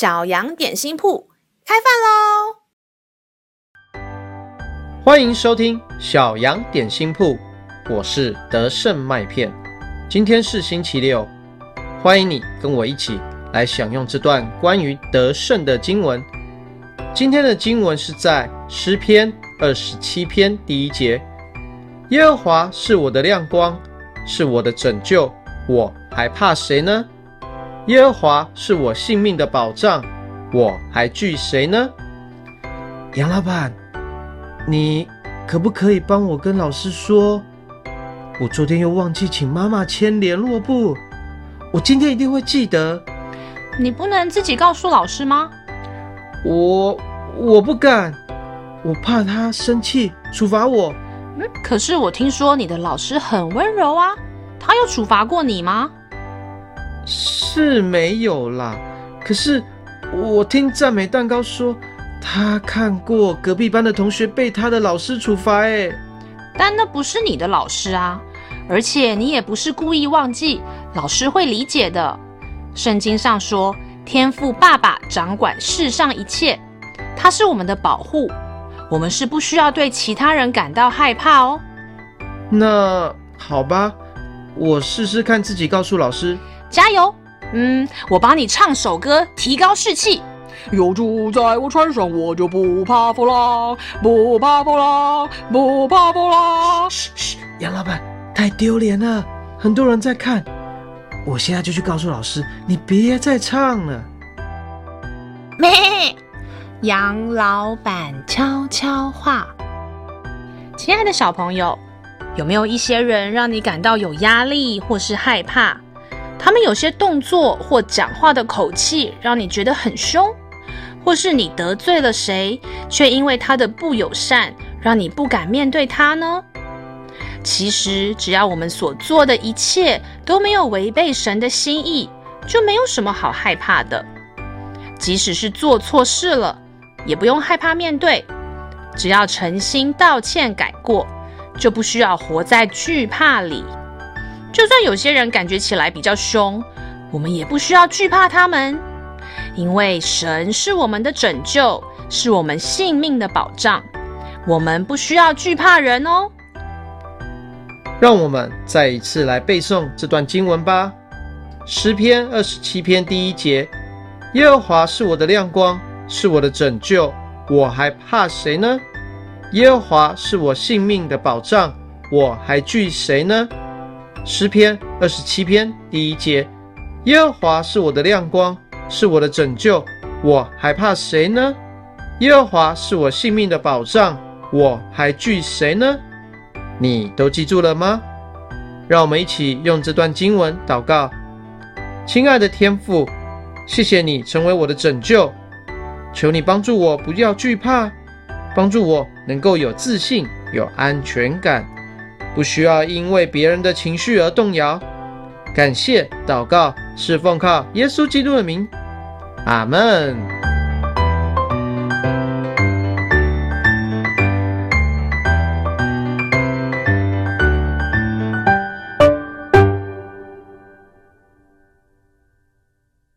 小羊点心铺开饭喽！欢迎收听小羊点心铺，我是德胜麦片。今天是星期六，欢迎你跟我一起来享用这段关于得胜的经文。今天的经文是在诗篇二十七篇第一节：“耶和华是我的亮光，是我的拯救，我还怕谁呢？耶和华是我性命的保障，我还惧谁呢？”杨老板，你可不可以帮我跟老师说，我昨天又忘记请妈妈签联络簿，我今天一定会记得。你不能自己告诉老师吗？我我不敢，我怕他生气处罚我。嗯，可是我听说你的老师很温柔啊，他有处罚过你吗？是没有啦，可是我听赞美蛋糕说，他看过隔壁班的同学被他的老师处罚，哎，但那不是你的老师啊，而且你也不是故意忘记，老师会理解的。圣经上说。天父爸爸掌管世上一切，他是我们的保护，我们是不需要对其他人感到害怕哦。那好吧，我试试看自己告诉老师。加油！嗯，我帮你唱首歌，提高士气。有主在我船上，我就不怕风浪，不怕风浪，不怕风浪。嘘嘘，杨老板，太丢脸了，很多人在看。我现在就去告诉老师，你别再唱了。咩，杨老板悄悄话。亲爱的小朋友，有没有一些人让你感到有压力或是害怕？他们有些动作或讲话的口气让你觉得很凶，或是你得罪了谁，却因为他的不友善，让你不敢面对他呢？其实，只要我们所做的一切都没有违背神的心意，就没有什么好害怕的。即使是做错事了，也不用害怕面对。只要诚心道歉改过，就不需要活在惧怕里。就算有些人感觉起来比较凶，我们也不需要惧怕他们，因为神是我们的拯救，是我们性命的保障。我们不需要惧怕人哦。让我们再一次来背诵这段经文吧。诗篇二十七篇第一节：耶和华是我的亮光，是我的拯救，我还怕谁呢？耶和华是我性命的保障，我还惧谁呢？诗篇二十七篇第一节：耶和华是我的亮光，是我的拯救，我还怕谁呢？耶和华是我性命的保障，我还惧谁呢？你都记住了吗？让我们一起用这段经文祷告。亲爱的天父，谢谢你成为我的拯救，求你帮助我不要惧怕，帮助我能够有自信、有安全感，不需要因为别人的情绪而动摇。感谢祷告，是奉靠耶稣基督的名，阿门。